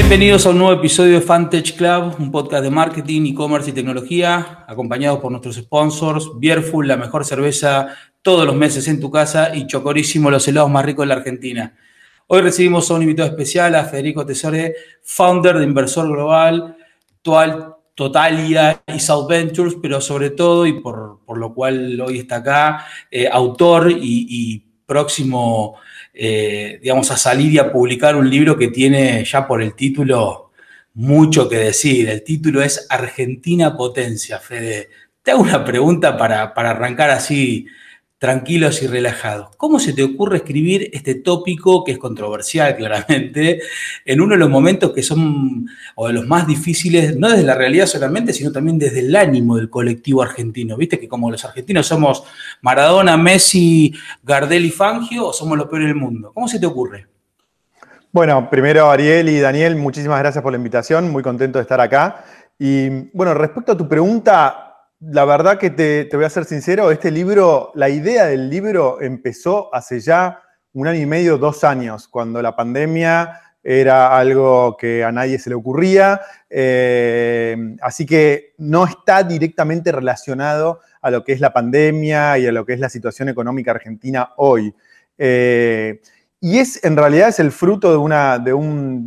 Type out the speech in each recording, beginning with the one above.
Bienvenidos a un nuevo episodio de Fantech Club, un podcast de marketing, e-commerce y tecnología, acompañados por nuestros sponsors, Bierful, la mejor cerveza todos los meses en tu casa y Chocorísimo, los helados más ricos de la Argentina. Hoy recibimos a un invitado especial, a Federico Tesore, founder de Inversor Global, Totalia y South Ventures, pero sobre todo, y por, lo cual hoy está acá, eh, autor y, próximo, eh, digamos, a salir y a publicar un libro que tiene ya por el título mucho que decir. El título es Argentina Potencia, Fede. Te hago una pregunta para, para arrancar así tranquilos y relajados. ¿Cómo se te ocurre escribir este tópico que es controversial claramente en uno de los momentos que son o de los más difíciles, no desde la realidad solamente, sino también desde el ánimo del colectivo argentino? ¿Viste que como los argentinos somos Maradona, Messi, Gardel y Fangio o somos los peores del mundo? ¿Cómo se te ocurre? Bueno, primero Ariel y Daniel, muchísimas gracias por la invitación, muy contento de estar acá. Y bueno, respecto a tu pregunta, la verdad que te, voy a ser sincero, este libro, la idea del libro empezó hace ya un año y medio, dos años, cuando la pandemia era algo que a nadie se le ocurría, eh, así que no está directamente relacionado a lo que es la pandemia y a lo que es la situación económica argentina hoy. Eh, y es, en realidad, es el fruto de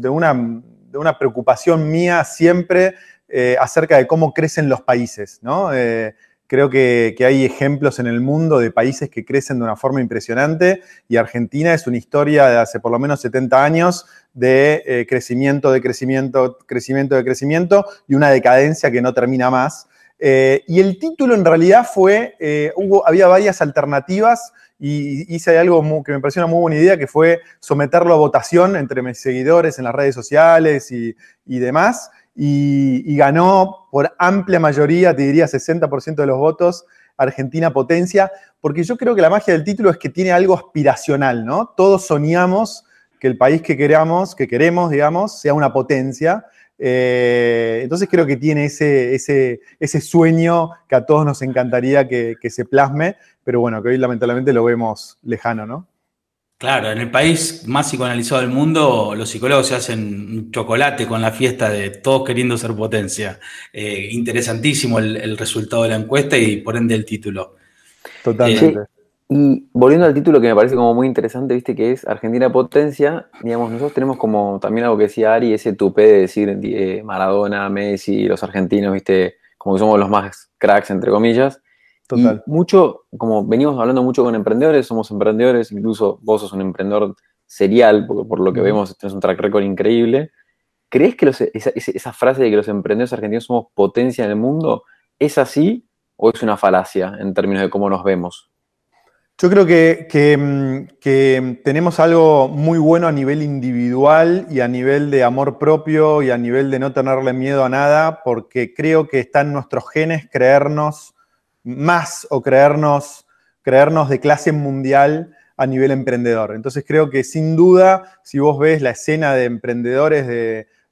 una, preocupación mía siempre eh, acerca de cómo crecen los países. ¿no? Eh, creo que, hay ejemplos en el mundo de países que crecen de una forma impresionante y Argentina es una historia de hace por lo menos 70 años de eh, crecimiento, de crecimiento, crecimiento, de crecimiento y una decadencia que no termina más. y el título en realidad fue, hubo, había varias alternativas y hice algo que me pareció una muy buena idea, que fue someterlo a votación entre mis seguidores en las redes sociales y, y demás y, ganó por amplia mayoría, te diría 60% de los votos, Argentina Potencia, porque yo creo que la magia del título es que tiene algo aspiracional, ¿no? Todos soñamos que el país que queramos, que queremos, digamos, sea una potencia. Eh, entonces creo que tiene ese, sueño que a todos nos encantaría que, que se plasme, pero bueno, que hoy lamentablemente lo vemos lejano, ¿no? Claro, en el país más psicoanalizado del mundo, los psicólogos se hacen un chocolate con la fiesta de todos queriendo ser potencia. Eh, interesantísimo el, resultado de la encuesta y por ende el título. Totalmente. y volviendo al título que me parece como muy interesante, viste que es Argentina Potencia, digamos, nosotros tenemos como también algo que decía Ari, ese tupé de decir eh, Maradona, Messi, los argentinos, viste, como que somos los más cracks, entre comillas. Total. mucho, como venimos hablando mucho con emprendedores, somos emprendedores, incluso vos sos un emprendedor serial, porque por lo que vemos tenés un track record increíble. ¿Crees que esa, frase de que los emprendedores argentinos somos potencia en el mundo es así o es una falacia en términos de cómo nos vemos? Yo creo que, que, tenemos algo muy bueno a nivel individual y a nivel de amor propio y a nivel de no tenerle miedo a nada, porque creo que está en nuestros genes creernos más o creernos, creernos de clase mundial a nivel emprendedor. Entonces creo que sin duda, si vos ves la escena de emprendedores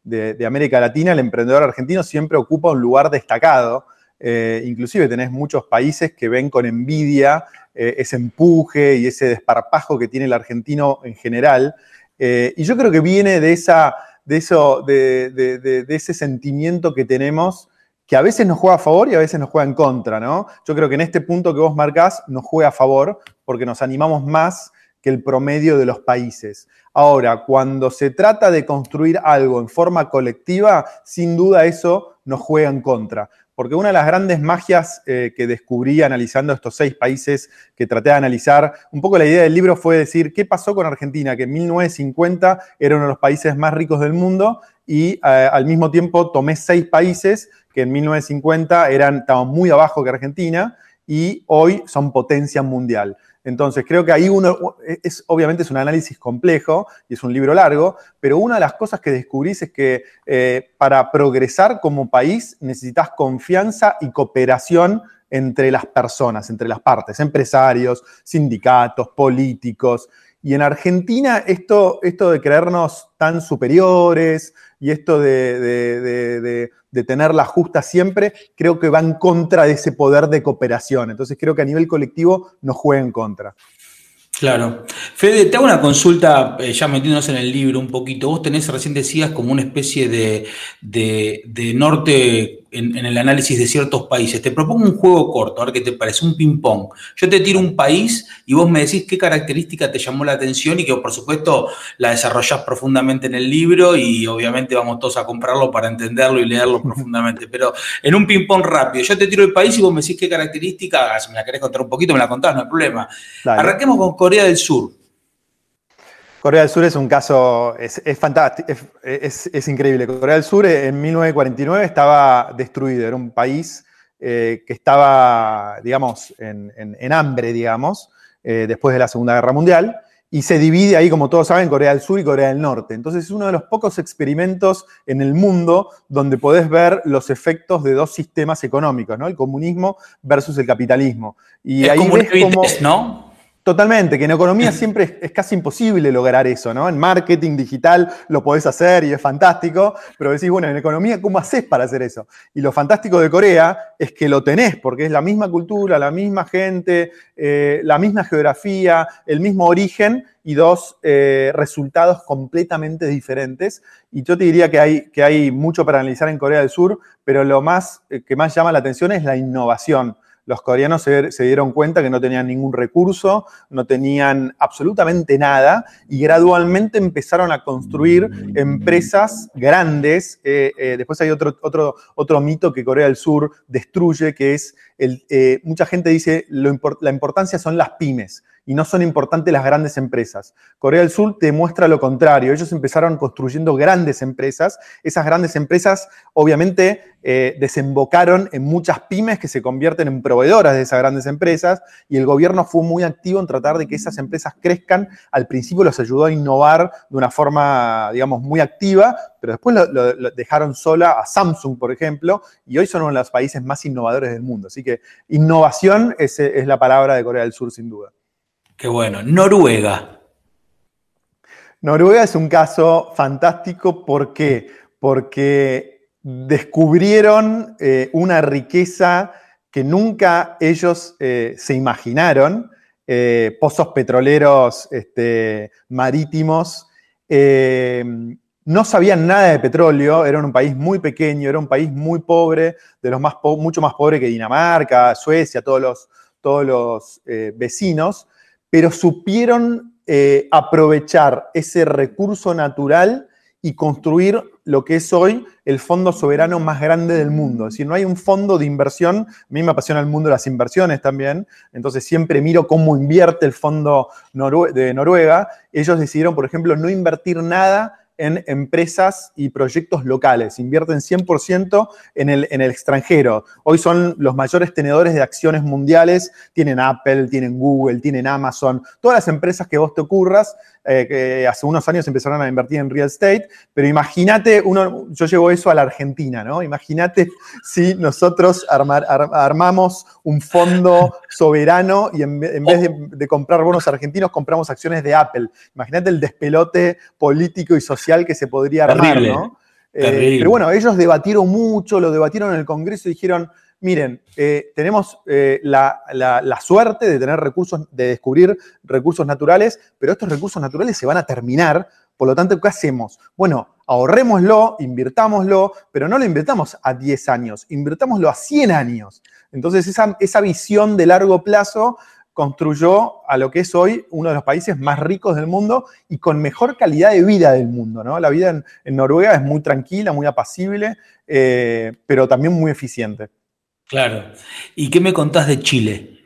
de, América Latina, el emprendedor argentino siempre ocupa un lugar destacado. Eh, inclusive tenés muchos países que ven con envidia eh, ese empuje y ese desparpajo que tiene el argentino en general. Eh, y yo creo que viene de, esa, de, eso, de, de ese sentimiento que tenemos que a veces nos juega a favor y a veces nos juega en contra, ¿no? Yo creo que en este punto que vos marcás nos juega a favor porque nos animamos más que el promedio de los países. Ahora, cuando se trata de construir algo en forma colectiva, sin duda eso nos juega en contra. Porque una de las grandes magias eh, que descubrí analizando estos seis países que traté de analizar, un poco la idea del libro fue decir, ¿qué pasó con Argentina? Que en 1950 era uno de los países más ricos del mundo y eh, al mismo tiempo tomé seis países que en 1950 eran, estaban muy abajo que Argentina y hoy son potencia mundial. Entonces, creo que ahí uno, es, obviamente es un análisis complejo y es un libro largo, pero una de las cosas que descubrís es que eh, para progresar como país necesitas confianza y cooperación entre las personas, entre las partes, empresarios, sindicatos, políticos. Y en Argentina esto, esto de creernos tan superiores y esto de, tener la justa siempre, creo que va en contra de ese poder de cooperación. Entonces creo que a nivel colectivo nos juega en contra. Claro. Fede, te hago una consulta, eh, ya metiéndonos en el libro un poquito. Vos tenés, recién decías, como una especie de, de, norte en, el análisis de ciertos países. Te propongo un juego corto, a ver qué te parece, un ping-pong. Yo te tiro un país y vos me decís qué característica te llamó la atención y que, por supuesto, la desarrollás profundamente en el libro y obviamente vamos todos a comprarlo para entenderlo y leerlo profundamente. Pero en un ping-pong rápido, yo te tiro el país y vos me decís qué característica, si me la querés contar un poquito, me la contás, no hay problema. Arranquemos con Corea del Sur. Corea del Sur es un caso, es, fantástico, es, increíble. Corea del Sur en 1949 estaba destruido, era un país eh, que estaba, digamos, en, hambre, digamos, eh, después de la Segunda Guerra Mundial, y se divide ahí, como todos saben, Corea del Sur y Corea del Norte. Entonces es uno de los pocos experimentos en el mundo donde podés ver los efectos de dos sistemas económicos, ¿no? El comunismo versus el capitalismo. Y ahí ves cómo, ¿no? Totalmente, que en economía siempre es, casi imposible lograr eso, ¿no? En marketing digital lo podés hacer y es fantástico, pero decís, bueno, en economía, ¿cómo haces para hacer eso? Y lo fantástico de Corea es que lo tenés, porque es la misma cultura, la misma gente, eh, la misma geografía, el mismo origen y dos eh, resultados completamente diferentes. Y yo te diría que hay, que mucho para analizar en Corea del Sur, pero lo más eh, que más llama la atención es la innovación los coreanos se, dieron cuenta que no tenían ningún recurso, no tenían absolutamente nada y gradualmente empezaron a construir empresas grandes. Eh, eh, después hay otro, otro, otro mito que Corea del Sur destruye, que es, el, eh, mucha gente dice, la importancia son las pymes y no son importantes las grandes empresas. Corea del Sur te muestra lo contrario. Ellos empezaron construyendo grandes empresas. Esas grandes empresas obviamente eh, desembocaron en muchas pymes que se convierten en proveedoras de esas grandes empresas y el gobierno fue muy activo en tratar de que esas empresas crezcan. Al principio los ayudó a innovar de una forma, digamos, muy activa, pero después lo, dejaron sola a Samsung, por ejemplo, y hoy son uno de los países más innovadores del mundo. Así que innovación es la palabra de Corea del Sur, sin duda. Qué bueno. Noruega. Noruega es un caso fantástico. ¿Por qué? Porque descubrieron eh, una riqueza que nunca ellos eh, se imaginaron. Eh, pozos petroleros este, marítimos. no sabían nada de petróleo, era un país muy pequeño, era un país muy pobre, de los más mucho más pobre que Dinamarca, Suecia, todos los, todos los vecinos pero supieron eh, aprovechar ese recurso natural y construir lo que es hoy el fondo soberano más grande del mundo. Es decir, no hay un fondo de inversión, a mí me apasiona el mundo de las inversiones también, entonces siempre miro cómo invierte el fondo de Noruega. Ellos decidieron, por ejemplo, no invertir nada en empresas y proyectos locales, invierten 100% en el, en el extranjero. Hoy son los mayores tenedores de acciones mundiales, tienen Apple, tienen Google, tienen Amazon, todas las empresas que vos te ocurras, eh, que hace unos años empezaron a invertir en real estate, pero imagínate, uno, yo llevo eso a la Argentina, ¿no? Imagínate si nosotros armamos un fondo soberano y en, vez de, comprar bonos argentinos compramos acciones de Apple. Imagínate el despelote político y social que se podría armar, ¿no? Eh, pero bueno, ellos debatieron mucho, lo debatieron en el Congreso y dijeron, miren, eh, tenemos eh, la, suerte de tener recursos, de descubrir recursos naturales, pero estos recursos naturales se van a terminar. Por lo tanto, ¿qué hacemos? Bueno, ahorrémoslo, invirtámoslo, pero no lo invirtamos a 10 años, invirtámoslo a 100 años. Entonces, esa, visión de largo plazo construyó a lo que es hoy uno de los países más ricos del mundo y con mejor calidad de vida del mundo. ¿no? La vida en, Noruega es muy tranquila, muy apacible, eh, pero también muy eficiente. Claro. ¿Y qué me contás de Chile?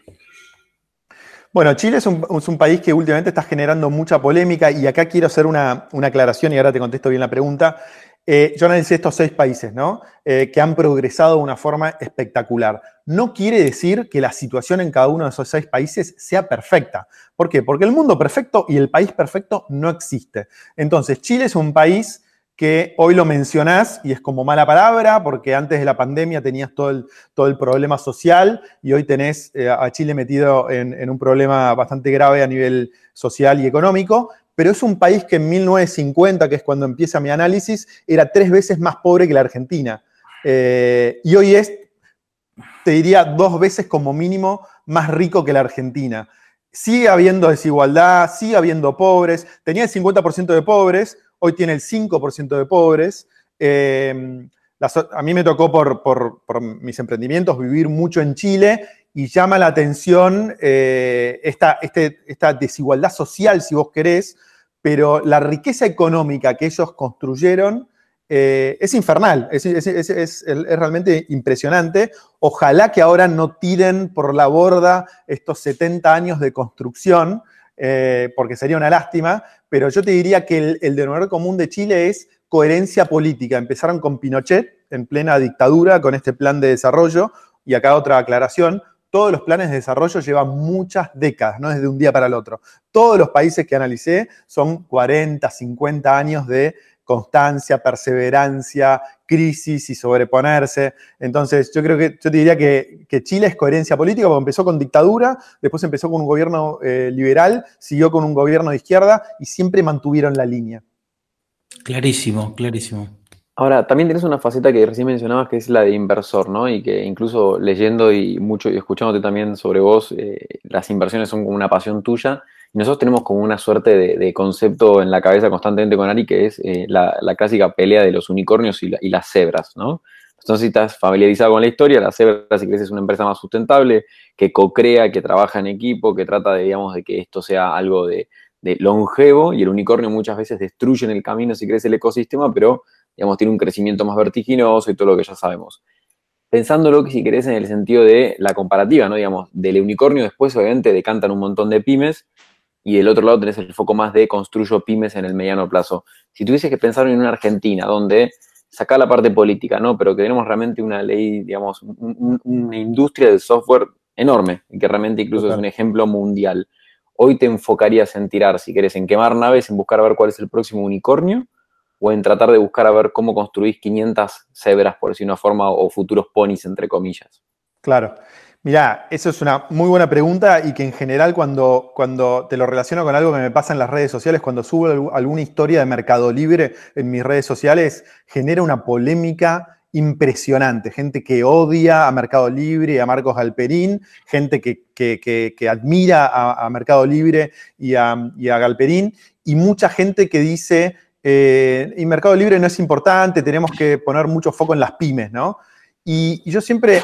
Bueno, Chile es un, país que últimamente está generando mucha polémica y acá quiero hacer una, aclaración y ahora te contesto bien la pregunta. Eh, yo analicé estos seis países, ¿no? Eh, que han progresado de una forma espectacular. No quiere decir que la situación en cada uno de esos seis países sea perfecta. ¿Por qué? Porque el mundo perfecto y el país perfecto no existe. Entonces, Chile es un país que hoy lo mencionás y es como mala palabra, porque antes de la pandemia tenías todo el, todo el problema social y hoy tenés eh, a Chile metido en, un problema bastante grave a nivel social y económico, pero es un país que en 1950, que es cuando empieza mi análisis, era tres veces más pobre que la Argentina. Eh, y hoy es, te diría, dos veces como mínimo más rico que la Argentina. sigue habiendo desigualdad, sigue habiendo pobres. Tenía el 50% de pobres, hoy tiene el 5% de pobres. Eh, a mí me tocó por, mis emprendimientos vivir mucho en Chile y llama la atención eh, este, esta, desigualdad social, si vos querés, pero la riqueza económica que ellos construyeron eh, es infernal, es, realmente impresionante. Ojalá que ahora no tiren por la borda estos 70 años de construcción, eh, porque sería una lástima, pero yo te diría que el, denominador común de Chile es coherencia política. Empezaron con Pinochet en plena dictadura con este plan de desarrollo, y acá otra aclaración, todos los planes de desarrollo llevan muchas décadas, no desde un día para el otro. Todos los países que analicé son 40, 50 años de constancia, perseverancia, crisis y sobreponerse. Entonces, yo creo que, yo te diría que, Chile es coherencia política, porque empezó con dictadura, después empezó con un gobierno eh, liberal, siguió con un gobierno de izquierda y siempre mantuvieron la línea. Clarísimo, clarísimo. Ahora, también tienes una faceta que recién mencionabas que es la de inversor, ¿no? Y que incluso leyendo y mucho y escuchándote también sobre vos, eh, las inversiones son como una pasión tuya. Nosotros tenemos como una suerte de, concepto en la cabeza constantemente con Ari, que es eh, la, clásica pelea de los unicornios y, las cebras, ¿no? Entonces, si estás familiarizado con la historia, la cebra, si crees, es una empresa más sustentable, que co-crea, que trabaja en equipo, que trata de, digamos, de que esto sea algo de, longevo, y el unicornio muchas veces destruye en el camino, si crees, el ecosistema, pero digamos, tiene un crecimiento más vertiginoso y todo lo que ya sabemos. Pensándolo, si querés, en el sentido de la comparativa, ¿no? Digamos, del unicornio después, obviamente, decantan un montón de pymes y del otro lado tenés el foco más de construyo pymes en el mediano plazo. Si tuvieses que pensar en una Argentina donde saca la parte política, ¿no? Pero que tenemos realmente una ley, digamos, una industria del software enorme y que realmente incluso es un ejemplo mundial. Hoy te enfocarías en tirar, si querés, en quemar naves, en buscar a ver cuál es el próximo unicornio, o en tratar de buscar a ver cómo construís 500 cebras, por decir una forma, o futuros ponis, entre comillas? Claro. Mirá, eso es una muy buena pregunta y que en general cuando, cuando te lo relaciono con algo que me pasa en las redes sociales, cuando subo alguna historia de Mercado Libre en mis redes sociales, genera una polémica impresionante. Gente que odia a Mercado Libre y a Marcos Galperín, gente que, admira a, Mercado Libre y a, y a Galperín, y mucha gente que dice eh, y Mercado Libre no es importante, tenemos que poner mucho foco en las pymes, ¿no? Y, yo siempre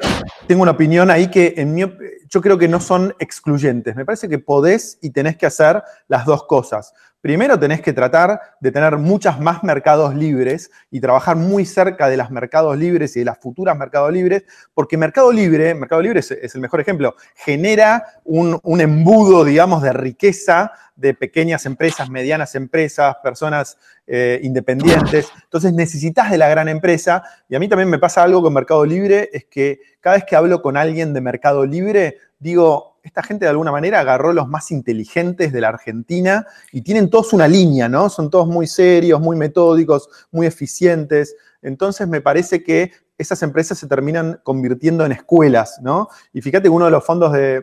tengo una opinión ahí que en mi, yo creo que no son excluyentes. Me parece que podés y tenés que hacer las dos cosas. Primero tenés que tratar de tener muchas más mercados libres y trabajar muy cerca de las mercados libres y de las futuras mercados libres, porque Mercado Libre, Mercado Libre es, el mejor ejemplo, genera un, embudo, digamos, de riqueza de pequeñas empresas, medianas empresas, personas eh, independientes. Entonces necesitas de la gran empresa. Y a mí también me pasa algo con Mercado Libre, es que cada vez que hablo con alguien de Mercado Libre, digo, esta gente de alguna manera agarró los más inteligentes de la Argentina y tienen todos una línea, ¿no? Son todos muy serios, muy metódicos, muy eficientes. Entonces me parece que esas empresas se terminan convirtiendo en escuelas, ¿no? Y fíjate que uno de los fondos de,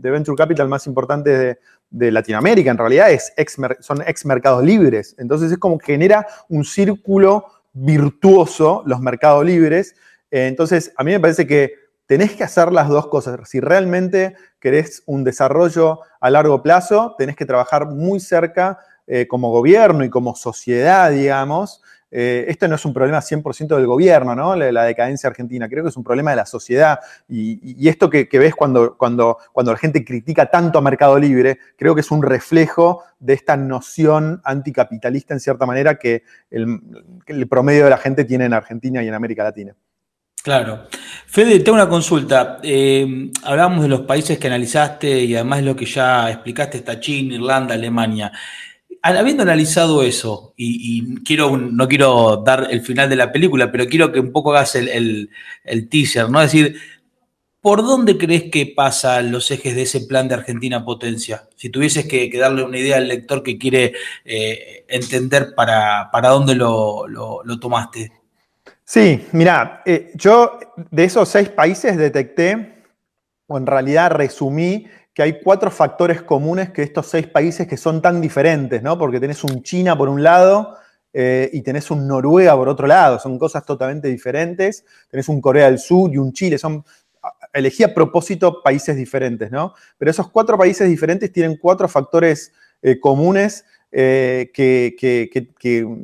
Venture Capital más importantes de, Latinoamérica, en realidad, es son ex mercados libres. Entonces es como que genera un círculo virtuoso los mercados libres. Entonces, a mí me parece que tenés que hacer las dos cosas. Si realmente querés un desarrollo a largo plazo, tenés que trabajar muy cerca eh, como gobierno y como sociedad, digamos. Eh, esto no es un problema 100% del gobierno, ¿no? La, decadencia argentina. Creo que es un problema de la sociedad. Y, esto que, ves cuando, cuando, cuando la gente critica tanto a Mercado Libre, creo que es un reflejo de esta noción anticapitalista, en cierta manera, que el promedio de la gente tiene en Argentina y en América Latina. Claro. Fede, tengo una consulta. Eh, hablábamos de los países que analizaste y además lo que ya explicaste está China, Irlanda, Alemania. Habiendo analizado eso, y, quiero no quiero dar el final de la película, pero quiero que un poco hagas el, teaser, ¿no? Es decir, ¿por dónde crees que pasan los ejes de ese plan de Argentina Potencia? Si tuvieses que, darle una idea al lector que quiere eh, entender para, para dónde lo, lo tomaste. Sí, mira, eh, yo de esos seis países detecté, o en realidad resumí, que hay cuatro factores comunes que estos seis países que son tan diferentes, ¿no? Porque tenés un China por un lado eh, y tenés un Noruega por otro lado, son cosas totalmente diferentes. Tenés un Corea del Sur y un Chile, son elegí a propósito países diferentes, ¿no? Pero esos cuatro países diferentes tienen cuatro factores eh, comunes eh, que,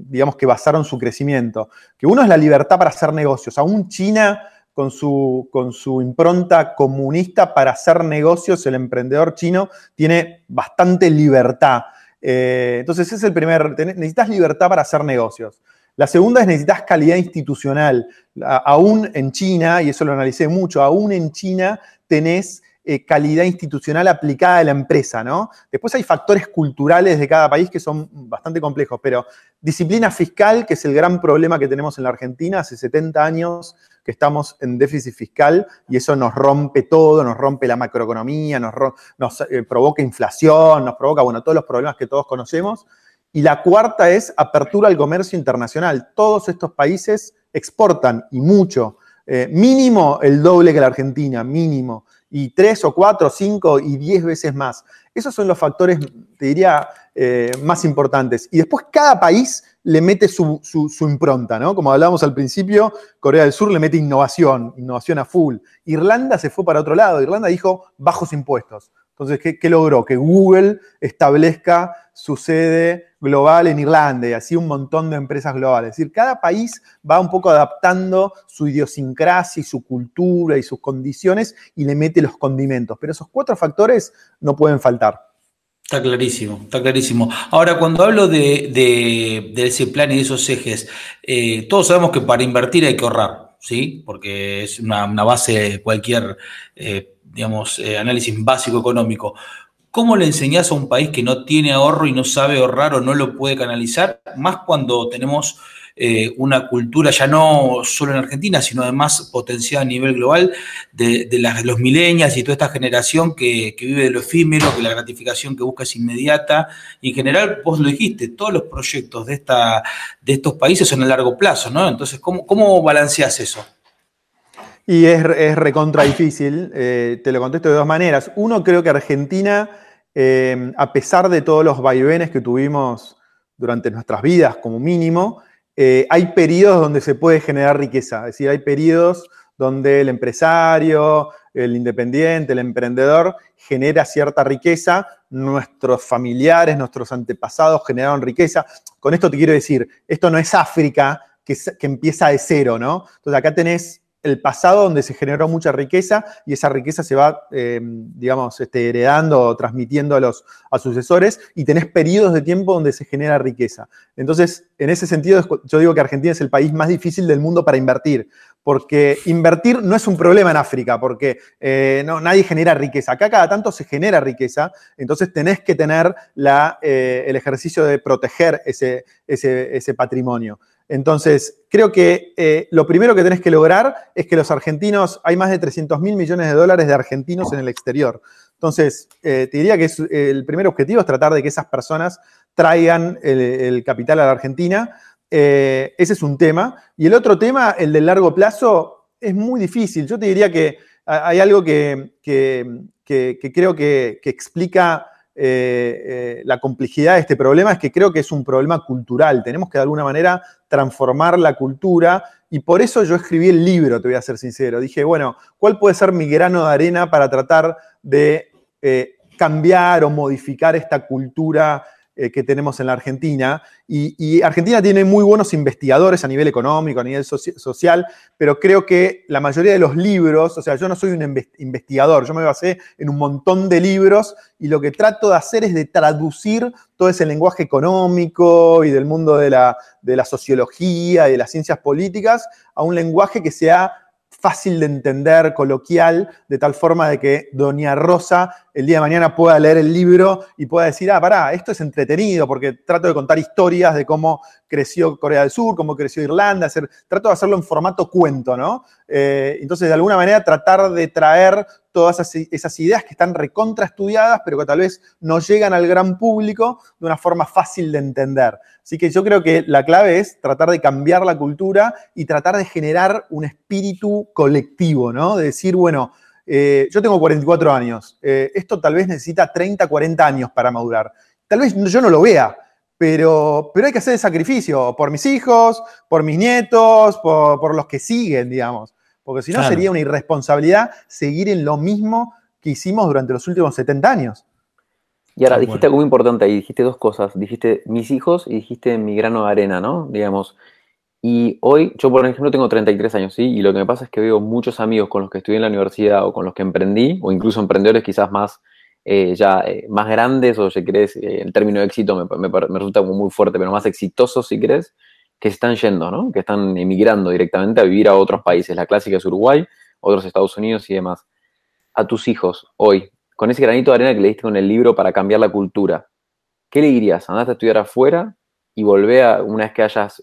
digamos, que basaron su crecimiento. Que uno es la libertad para hacer negocios. Aún China, con su, con su impronta comunista para hacer negocios, el emprendedor chino tiene bastante libertad. Eh, entonces, ese es el primer, necesitas libertad para hacer negocios. La segunda es necesitas calidad institucional. aún en China, y eso lo analicé mucho, aún en China tenés eh, calidad institucional aplicada a la empresa, ¿no? Después hay factores culturales de cada país que son bastante complejos, pero disciplina fiscal, que es el gran problema que tenemos en la Argentina, hace 70 años que estamos en déficit fiscal y eso nos rompe todo, nos rompe la macroeconomía, nos, eh, provoca inflación, nos provoca, bueno, todos los problemas que todos conocemos. Y la cuarta es apertura al comercio internacional. Todos estos países exportan y mucho, eh, mínimo el doble que la Argentina, mínimo y tres o cuatro, cinco y diez veces más. Esos son los factores, te diría, eh, más importantes. Y después cada país le mete su, impronta, ¿no? Como hablábamos al principio, Corea del Sur le mete innovación, innovación a full. Irlanda se fue para otro lado. Irlanda dijo bajos impuestos. Entonces, ¿qué, logró? Que Google establezca su sede global en Irlanda y así un montón de empresas globales. Es decir, cada país va un poco adaptando su idiosincrasia y su cultura y sus condiciones y le mete los condimentos. Pero esos cuatro factores no pueden faltar. Está clarísimo, está clarísimo. Ahora, cuando hablo de, ese plan y de esos ejes, eh, todos sabemos que para invertir hay que ahorrar, ¿sí? Porque es una, base de cualquier eh, digamos, eh, análisis básico económico. ¿Cómo le enseñás a un país que no tiene ahorro y no sabe ahorrar o no lo puede canalizar? Más cuando tenemos eh, una cultura ya no solo en Argentina, sino además potenciada a nivel global de, los milenias y toda esta generación que, vive de lo efímero, que la gratificación que busca es inmediata. Y en general, vos lo dijiste, todos los proyectos de, esta, de estos países son a largo plazo, ¿no? Entonces, ¿cómo, cómo balanceas eso? Y es, es recontra difícil, eh, te lo contesto de dos maneras. Uno, creo que Argentina, eh, a pesar de todos los vaivenes que tuvimos durante nuestras vidas como mínimo, eh, hay periodos donde se puede generar riqueza. Es decir, hay periodos donde el empresario, el independiente, el emprendedor genera cierta riqueza, nuestros familiares, nuestros antepasados generaron riqueza. Con esto te quiero decir, esto no es África que, que empieza de cero, ¿no? Entonces acá tenés el pasado donde se generó mucha riqueza y esa riqueza se va, eh, digamos, este, heredando o transmitiendo a los sucesores y tenés periodos de tiempo donde se genera riqueza. Entonces, en ese sentido, yo digo que Argentina es el país más difícil del mundo para invertir, porque invertir no es un problema en África, porque eh, no, nadie genera riqueza. Acá cada tanto se genera riqueza, entonces tenés que tener eh, el ejercicio de proteger ese patrimonio. Entonces, creo que eh, lo primero que tenés que lograr es que los argentinos, hay más de 300 mil millones de dólares de argentinos en el exterior. Entonces, eh, te diría que el primer objetivo es tratar de que esas personas traigan el, capital a la Argentina. Eh, ese es un tema. Y el otro tema, el del largo plazo, es muy difícil. Yo te diría que hay algo que, creo que, explica eh, eh, la complejidad de este problema es que creo que es un problema cultural. Tenemos que de alguna manera transformar la cultura y por eso yo escribí el libro, te voy a ser sincero. Dije, bueno, ¿cuál puede ser mi grano de arena para tratar de eh, cambiar o modificar esta cultura eh, que tenemos en la Argentina. Y, Argentina tiene muy buenos investigadores a nivel económico, a nivel social, pero creo que la mayoría de los libros, o sea, yo no soy un investigador, yo me basé en un montón de libros y lo que trato de hacer es de traducir todo ese lenguaje económico y del mundo de la, de la sociología y de las ciencias políticas a un lenguaje que sea fácil de entender, coloquial, de tal forma de que Doña Rosa el día de mañana pueda leer el libro y pueda decir, ah, pará, esto es entretenido, porque trato de contar historias de cómo creció Corea del Sur, cómo creció Irlanda, hacer, trato de hacerlo en formato cuento, ¿no? Eh, entonces, de alguna manera, tratar de traer todas esas, ideas que están recontraestudiadas, pero que tal vez no llegan al gran público de una forma fácil de entender. Así que yo creo que la clave es tratar de cambiar la cultura y tratar de generar un espíritu colectivo, ¿no? De decir, bueno, eh, yo tengo 44 años, eh, esto tal vez necesita 30, 40 años para madurar. Tal vez yo no lo vea, pero, pero hay que hacer el sacrificio por mis hijos, por mis nietos, por, los que siguen, digamos. porque si no sería una irresponsabilidad seguir en lo mismo que hicimos durante los últimos 70 años. Y ahora, dijiste algo muy importante ahí, dijiste dos cosas, dijiste mis hijos y dijiste mi grano de arena, ¿no? Digamos, y hoy, yo por ejemplo tengo 33 años, ¿sí? Y lo que me pasa es que veo muchos amigos con los que estudié en la universidad o con los que emprendí, o incluso emprendedores quizás más, eh, ya eh, más grandes, o si querés, eh, el término éxito me, me, resulta muy fuerte, pero más exitosos si querés, que están yendo, ¿no? Que están emigrando directamente a vivir a otros países. La clásica es Uruguay, otros Estados Unidos y demás. A tus hijos, hoy, con ese granito de arena que le diste con el libro para cambiar la cultura, ¿qué le dirías? ¿Andate a estudiar afuera y volvé a, una vez que hayas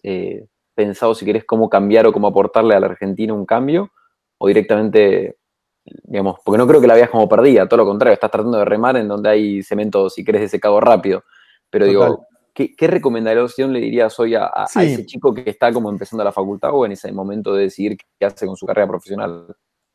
pensado, si querés, cómo cambiar o cómo aportarle a la Argentina un cambio? ¿O directamente, digamos, porque no creo que la veas como perdida, todo lo contrario, estás tratando de remar en donde hay cemento, si querés, de secado rápido. Pero digo, ¿qué, recomendación le dirías hoy a, ese chico que está como empezando la facultad o en ese momento de decidir qué hace con su carrera profesional?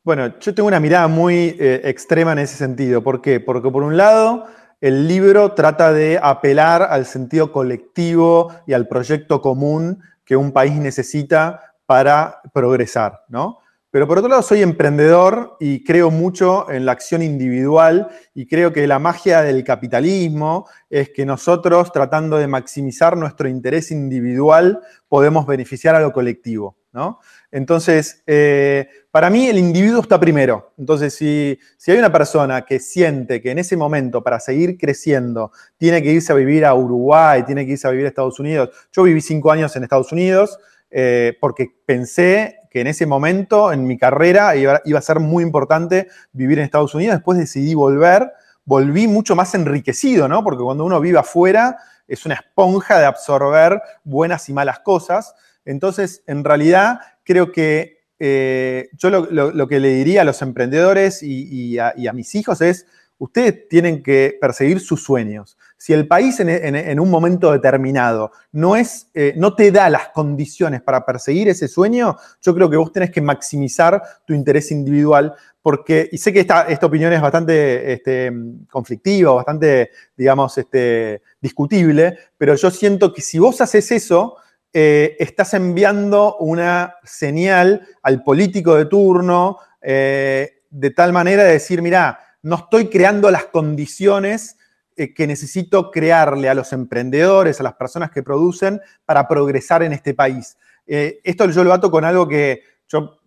Bueno, yo tengo una mirada muy eh, extrema en ese sentido. ¿Por qué? Porque por un lado, el libro trata de apelar al sentido colectivo y al proyecto común que un país necesita para progresar, ¿no? Pero por otro lado, soy emprendedor y creo mucho en la acción individual y creo que la magia del capitalismo es que nosotros, tratando de maximizar nuestro interés individual, podemos beneficiar a lo colectivo, ¿no? Entonces, eh, para mí el individuo está primero. Entonces, si, hay una persona que siente que en ese momento, para seguir creciendo, tiene que irse a vivir a Uruguay, tiene que irse a vivir a Estados Unidos. Yo viví cinco años en Estados Unidos eh, porque pensé que en ese momento, en mi carrera, iba, iba, a ser muy importante vivir en Estados Unidos. Después decidí volver. Volví mucho más enriquecido, ¿no? Porque cuando uno vive afuera, es una esponja de absorber buenas y malas cosas. Entonces, en realidad, creo que eh, yo lo, que le diría a los emprendedores y, a, mis hijos es, ustedes tienen que perseguir sus sueños. Si el país en, un momento determinado no, es, eh, no te da las condiciones para perseguir ese sueño, yo creo que vos tenés que maximizar tu interés individual, porque, y sé que esta, esta opinión es bastante este, conflictiva, bastante, digamos, este, discutible, pero yo siento que si vos haces eso, eh, estás enviando una señal al político de turno eh, de tal manera de decir, mira, no estoy creando las condiciones eh, que necesito crearle a los emprendedores, a las personas que producen para progresar en este país. esto yo lo ato con algo que yo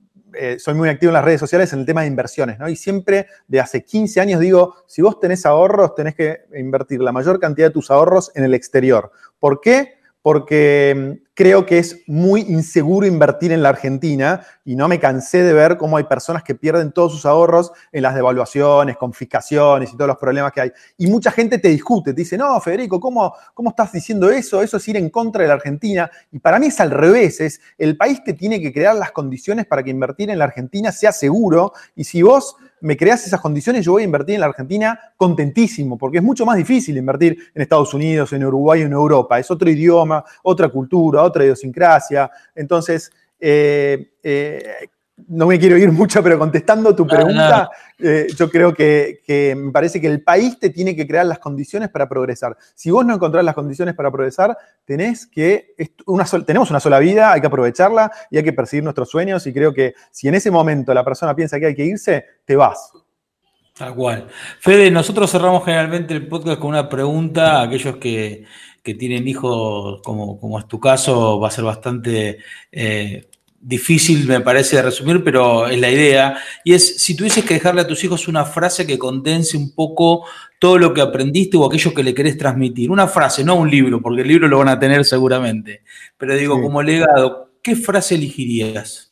soy muy activo en las redes sociales en el tema de inversiones, ¿no? Y siempre de hace 15 años digo, si vos tenés ahorros, tenés que invertir la mayor cantidad de tus ahorros en el exterior. ¿Por qué? Porque creo que es muy inseguro invertir en la Argentina y no me cansé de ver cómo hay personas que pierden todos sus ahorros en las devaluaciones, confiscaciones y todos los problemas que hay. Y mucha gente te discute, te dice, no, Federico, ¿cómo, cómo estás diciendo eso? Eso es ir en contra de la Argentina. Y para mí es al revés, es el país te tiene que crear las condiciones para que invertir en la Argentina sea seguro. Y si vos me creas esas condiciones, yo voy a invertir en la Argentina contentísimo, porque es mucho más difícil invertir en Estados Unidos, en Uruguay o en Europa. Es otro idioma, otra cultura, otra idiosincrasia. Entonces, eh, eh, no me quiero ir mucho, pero contestando tu pregunta, eh, yo creo que, me parece que el país te tiene que crear las condiciones para progresar. Si vos no encontrás las condiciones para progresar, tenés que, una tenemos una sola vida, hay que aprovecharla y hay que perseguir nuestros sueños y creo que si en ese momento la persona piensa que hay que irse, te vas. Tal cual. Fede, nosotros cerramos generalmente el podcast con una pregunta a aquellos que que tienen hijos, como, como es tu caso, va a ser bastante eh, difícil, me parece, de resumir, pero es la idea. Y es, si tuvieses que dejarle a tus hijos una frase que condense un poco todo lo que aprendiste o aquello que le querés transmitir. Una frase, no un libro, porque el libro lo van a tener seguramente. Pero digo, como legado, ¿qué frase elegirías?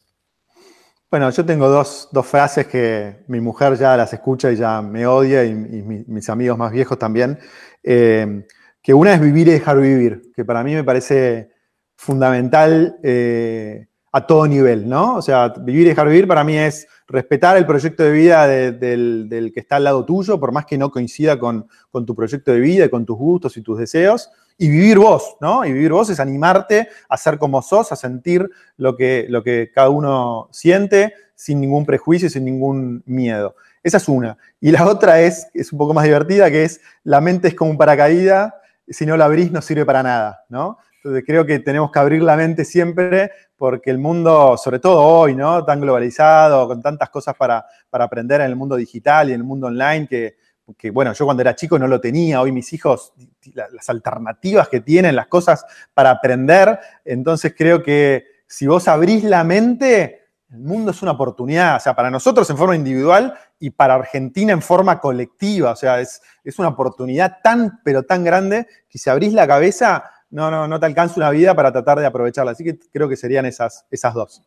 Bueno, yo tengo dos, frases que mi mujer ya las escucha y ya me odia, y, mis amigos más viejos también. Eh, que una es vivir y dejar vivir, que para mí me parece fundamental eh, a todo nivel, ¿no? O sea, vivir y dejar vivir para mí es respetar el proyecto de vida del, que está al lado tuyo, por más que no coincida con, tu proyecto de vida, con tus gustos y tus deseos, y vivir vos, ¿no? Y vivir vos es animarte a ser como sos, a sentir lo que, lo que cada uno siente, sin ningún prejuicio, sin ningún miedo. Esa es una. Y la otra es, es un poco más divertida, que es la mente es como un paracaídas si no la abrís no sirve para nada, ¿no? Entonces creo que tenemos que abrir la mente siempre porque el mundo, sobre todo hoy, ¿no? Tan globalizado, con tantas cosas para, aprender en el mundo digital y en el mundo online, que, bueno, yo cuando era chico no lo tenía, hoy mis hijos, las alternativas que tienen, las cosas para aprender, entonces creo que si vos abrís la mente, el mundo es una oportunidad, o sea, para nosotros en forma individual y para Argentina en forma colectiva, o sea, es, es una oportunidad tan, pero tan grande que si abrís la cabeza, no, no, no te alcanza una vida para tratar de aprovecharla. Así que creo que serían esas, esas dos.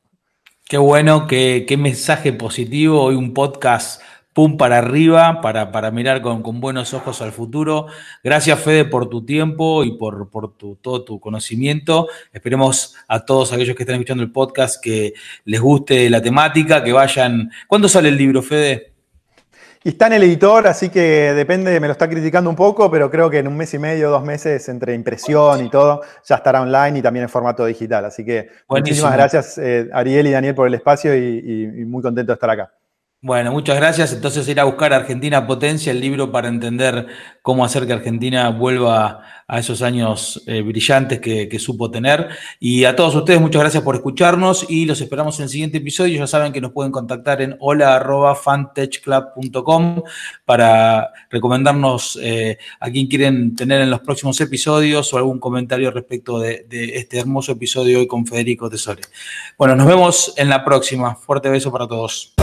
Qué bueno, qué, qué mensaje positivo. Hoy un podcast pum para arriba, para, para mirar con, buenos ojos al futuro. Gracias, Fede, por tu tiempo y por, tu, todo tu conocimiento. Esperemos a todos aquellos que están escuchando el podcast que les guste la temática, que vayan. ¿Cuándo sale el libro, Fede? Y está en el editor, así que depende, me lo está criticando un poco, pero creo que en un mes y medio, dos meses, entre impresión y todo, ya estará online y también en formato digital. Así que muchísimas gracias, eh, Ariel y Daniel, por el espacio y muy contento de estar acá. Bueno, muchas gracias. Entonces ir a buscar Argentina Potencia, el libro para entender cómo hacer que Argentina vuelva a esos años eh, brillantes que, supo tener. Y a todos ustedes, muchas gracias por escucharnos y los esperamos en el siguiente episodio. Ya saben que nos pueden contactar en hola.fantechclub.com para recomendarnos eh, a quien quieren tener en los próximos episodios o algún comentario respecto de, este hermoso episodio hoy con Federico Tesore. Bueno, nos vemos en la próxima. Fuerte beso para todos.